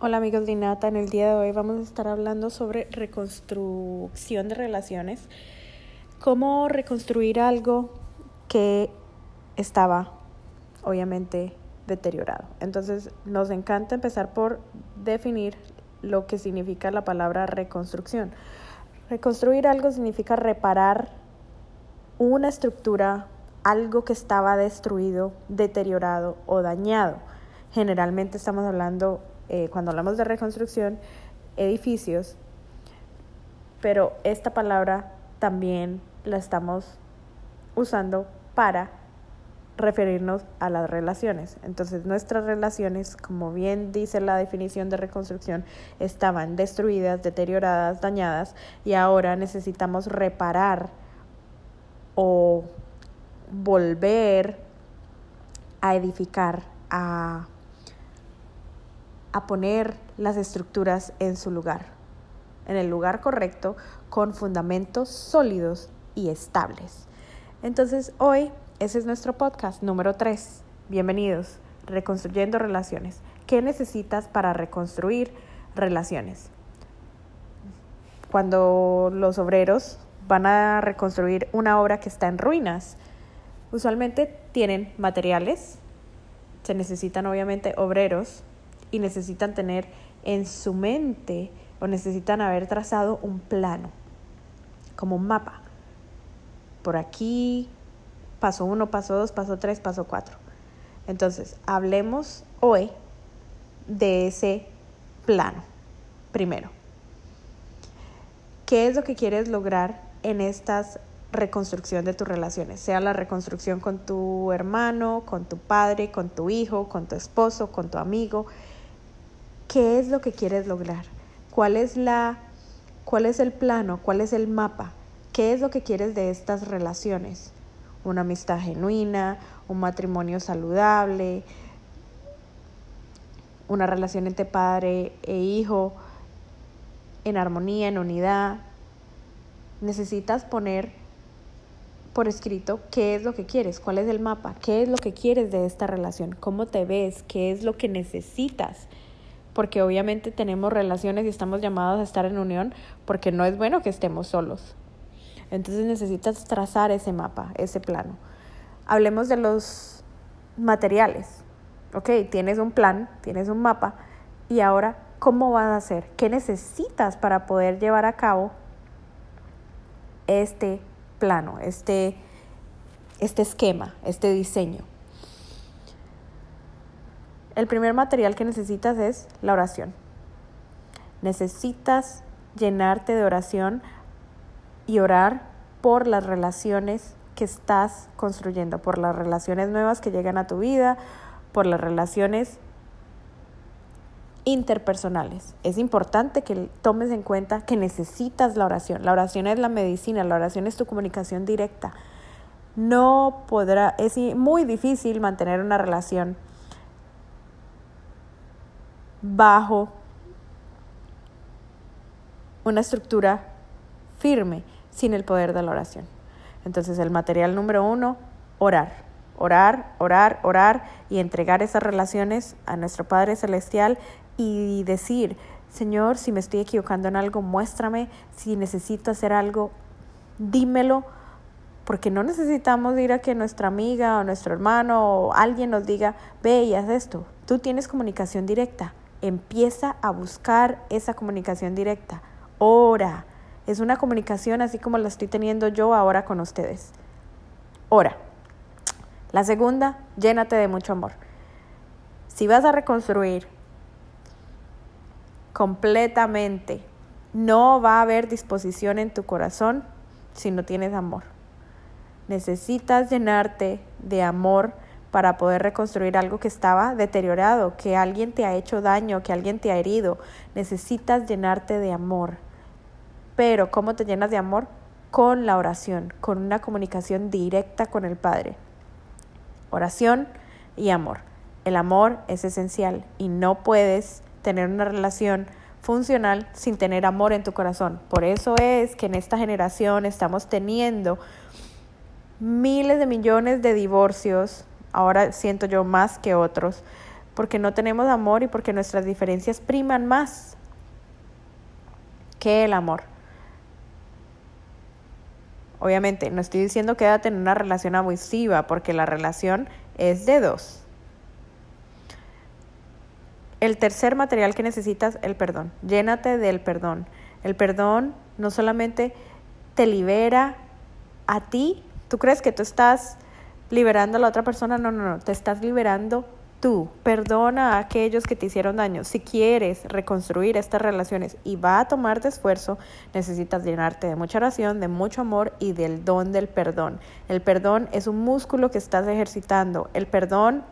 Hola amigos de Inata, en el día de hoy vamos a estar hablando sobre reconstrucción de relaciones, cómo reconstruir algo que estaba obviamente deteriorado. Entonces nos encanta empezar por definir lo que significa la palabra reconstrucción. Reconstruir algo significa reparar una estructura, algo que estaba destruido, deteriorado o dañado. Generalmente estamos hablando eh, cuando hablamos de reconstrucción, edificios, pero esta palabra también la estamos usando para referirnos a las relaciones. Entonces nuestras relaciones, como bien dice la definición de reconstrucción, estaban destruidas, deterioradas, dañadas y ahora necesitamos reparar o volver a edificar, a a poner las estructuras en su lugar, en el lugar correcto, con fundamentos sólidos y estables. Entonces, hoy ese es nuestro podcast número 3. Bienvenidos, Reconstruyendo Relaciones. ¿Qué necesitas para reconstruir relaciones? Cuando los obreros van a reconstruir una obra que está en ruinas, usualmente tienen materiales, se necesitan obviamente obreros, y necesitan tener en su mente o necesitan haber trazado un plano, como un mapa. Por aquí, paso uno, paso dos, paso tres, paso cuatro. Entonces, hablemos hoy de ese plano. Primero, ¿qué es lo que quieres lograr en estas reconstrucción de tus relaciones, sea la reconstrucción con tu hermano, con tu padre, con tu hijo, con tu esposo, con tu amigo, ¿Qué es lo que quieres lograr? ¿Cuál es la cuál es el plano? ¿Cuál es el mapa? ¿Qué es lo que quieres de estas relaciones? Una amistad genuina, un matrimonio saludable, una relación entre padre e hijo en armonía, en unidad. Necesitas poner por escrito qué es lo que quieres, cuál es el mapa, qué es lo que quieres de esta relación, cómo te ves, qué es lo que necesitas porque obviamente tenemos relaciones y estamos llamados a estar en unión, porque no es bueno que estemos solos. Entonces necesitas trazar ese mapa, ese plano. Hablemos de los materiales. Ok, tienes un plan, tienes un mapa, y ahora, ¿cómo vas a hacer? ¿Qué necesitas para poder llevar a cabo este plano, este, este esquema, este diseño? El primer material que necesitas es la oración. Necesitas llenarte de oración y orar por las relaciones que estás construyendo, por las relaciones nuevas que llegan a tu vida, por las relaciones interpersonales. Es importante que tomes en cuenta que necesitas la oración. La oración es la medicina, la oración es tu comunicación directa. No podrá, es muy difícil mantener una relación bajo una estructura firme sin el poder de la oración. Entonces el material número uno, orar. Orar, orar, orar y entregar esas relaciones a nuestro Padre Celestial y decir, Señor, si me estoy equivocando en algo, muéstrame, si necesito hacer algo, dímelo, porque no necesitamos ir a que nuestra amiga o nuestro hermano o alguien nos diga, ve y haz esto. Tú tienes comunicación directa, Empieza a buscar esa comunicación directa. Ora. Es una comunicación así como la estoy teniendo yo ahora con ustedes. Ora. La segunda, llénate de mucho amor. Si vas a reconstruir completamente, no va a haber disposición en tu corazón si no tienes amor. Necesitas llenarte de amor para poder reconstruir algo que estaba deteriorado, que alguien te ha hecho daño, que alguien te ha herido. Necesitas llenarte de amor. Pero ¿cómo te llenas de amor? Con la oración, con una comunicación directa con el Padre. Oración y amor. El amor es esencial y no puedes tener una relación funcional sin tener amor en tu corazón. Por eso es que en esta generación estamos teniendo miles de millones de divorcios ahora siento yo más que otros, porque no tenemos amor y porque nuestras diferencias priman más que el amor. Obviamente, no estoy diciendo quédate en una relación abusiva, porque la relación es de dos. El tercer material que necesitas, el perdón. Llénate del perdón. El perdón no solamente te libera a ti, tú crees que tú estás liberando a la otra persona, no, no, no, te estás liberando tú. Perdona a aquellos que te hicieron daño. Si quieres reconstruir estas relaciones y va a tomarte esfuerzo, necesitas llenarte de mucha oración, de mucho amor y del don del perdón. El perdón es un músculo que estás ejercitando. El perdón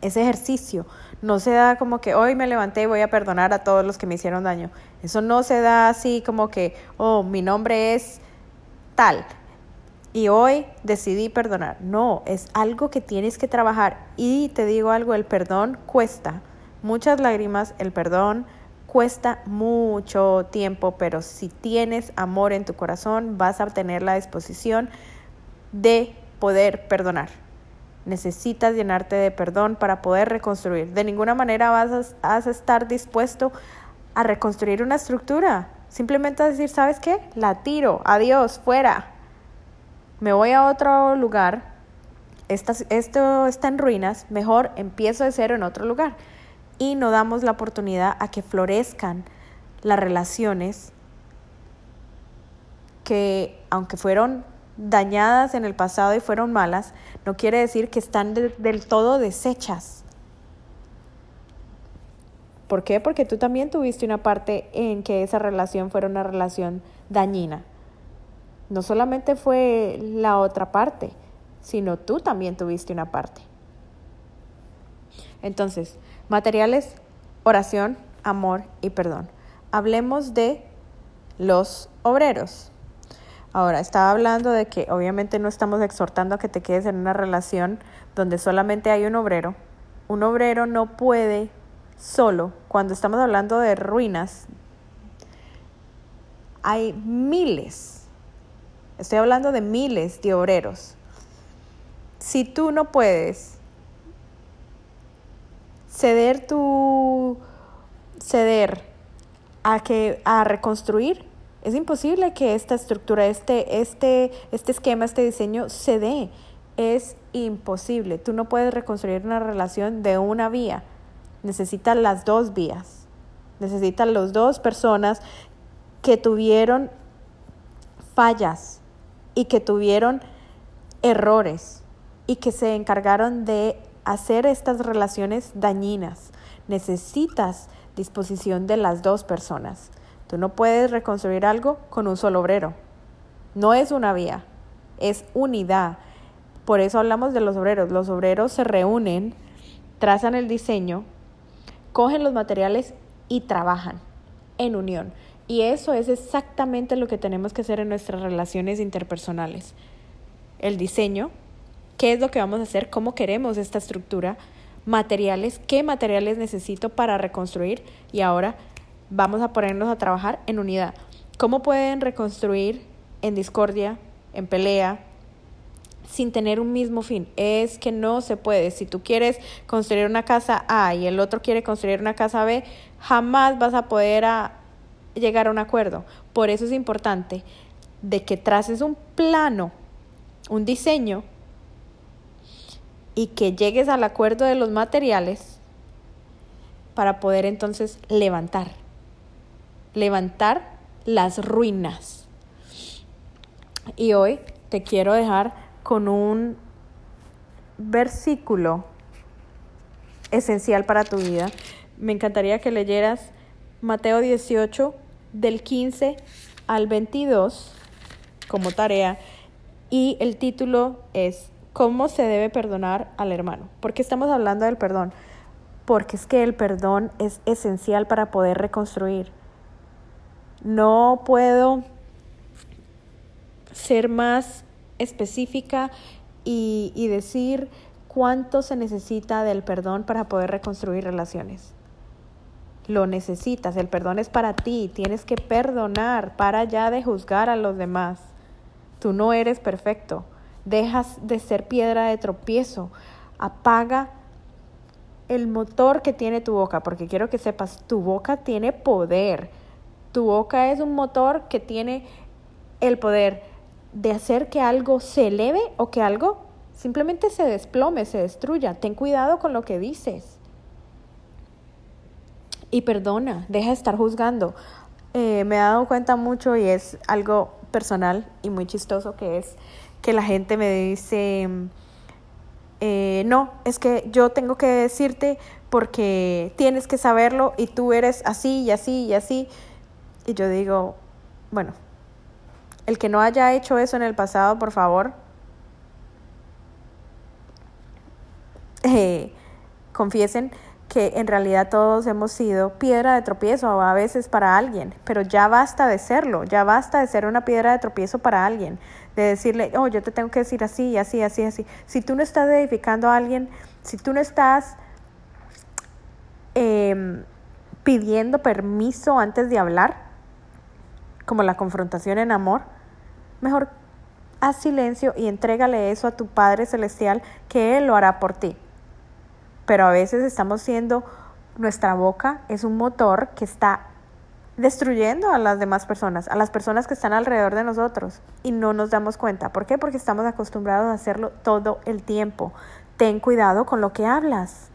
ese ejercicio. No se da como que hoy me levanté y voy a perdonar a todos los que me hicieron daño. Eso no se da así como que, oh, mi nombre es tal y hoy decidí perdonar. No, es algo que tienes que trabajar. Y te digo algo, el perdón cuesta muchas lágrimas, el perdón cuesta mucho tiempo, pero si tienes amor en tu corazón, vas a tener la disposición de poder perdonar. Necesitas llenarte de perdón para poder reconstruir. De ninguna manera vas a, estar dispuesto a reconstruir una estructura. Simplemente a decir, ¿sabes qué? La tiro, adiós, fuera. Me voy a otro lugar. esto está en ruinas. Mejor empiezo de cero en otro lugar. Y no damos la oportunidad a que florezcan las relaciones que, aunque fueron dañadas en el pasado y fueron malas, no quiere decir que están del todo deshechas. ¿Por qué? Porque tú también tuviste una parte en que esa relación fuera una relación dañina. No solamente fue la otra parte, sino tú también tuviste una parte. Entonces, materiales, oración, amor y perdón. Hablemos de los obreros. Ahora, estaba hablando de que obviamente no estamos exhortando a que te quedes en una relación donde solamente hay un obrero. Un obrero no puede solo, cuando estamos hablando de ruinas, hay miles, estoy hablando de miles de obreros. Si tú no puedes ceder tu ceder a que a reconstruir es imposible que esta estructura, este, este, este esquema, este diseño se dé. Es imposible. Tú no puedes reconstruir una relación de una vía. Necesitas las dos vías. Necesitas las dos personas que tuvieron fallas y que tuvieron errores y que se encargaron de hacer estas relaciones dañinas. Necesitas disposición de las dos personas. Tú no puedes reconstruir algo con un solo obrero. No es una vía, es unidad. Por eso hablamos de los obreros. Los obreros se reúnen, trazan el diseño, cogen los materiales y trabajan en unión. Y eso es exactamente lo que tenemos que hacer en nuestras relaciones interpersonales. El diseño, qué es lo que vamos a hacer, cómo queremos esta estructura, materiales, qué materiales necesito para reconstruir y ahora vamos a ponernos a trabajar en unidad. ¿Cómo pueden reconstruir en discordia, en pelea, sin tener un mismo fin? Es que no se puede. Si tú quieres construir una casa A y el otro quiere construir una casa B, jamás vas a poder llegar a un acuerdo. Por eso es importante de que traces un plano, un diseño y que llegues al acuerdo de los materiales para poder entonces levantar levantar las ruinas. Y hoy te quiero dejar con un versículo esencial para tu vida. Me encantaría que leyeras Mateo 18 del 15 al 22 como tarea y el título es ¿Cómo se debe perdonar al hermano? ¿Por qué estamos hablando del perdón? Porque es que el perdón es esencial para poder reconstruir. No puedo ser más específica y, decir cuánto se necesita del perdón para poder reconstruir relaciones. Lo necesitas, el perdón es para ti, tienes que perdonar para ya de juzgar a los demás. Tú no eres perfecto, dejas de ser piedra de tropiezo, apaga el motor que tiene tu boca, porque quiero que sepas, tu boca tiene poder. Tu boca es un motor que tiene el poder de hacer que algo se eleve o que algo simplemente se desplome, se destruya. Ten cuidado con lo que dices. Y perdona, deja de estar juzgando. Eh, me he dado cuenta mucho y es algo personal y muy chistoso que es que la gente me dice, eh, no, es que yo tengo que decirte porque tienes que saberlo y tú eres así y así y así. Y yo digo, bueno, el que no haya hecho eso en el pasado, por favor, eh, confiesen que en realidad todos hemos sido piedra de tropiezo a veces para alguien, pero ya basta de serlo, ya basta de ser una piedra de tropiezo para alguien, de decirle, oh, yo te tengo que decir así, así, así, así. Si tú no estás edificando a alguien, si tú no estás em, pidiendo permiso antes de hablar, como la confrontación en amor, mejor haz silencio y entrégale eso a tu Padre Celestial, que Él lo hará por ti pero a veces estamos siendo, nuestra boca es un motor que está destruyendo a las demás personas, a las personas que están alrededor de nosotros y no nos damos cuenta. ¿Por qué? Porque estamos acostumbrados a hacerlo todo el tiempo. Ten cuidado con lo que hablas.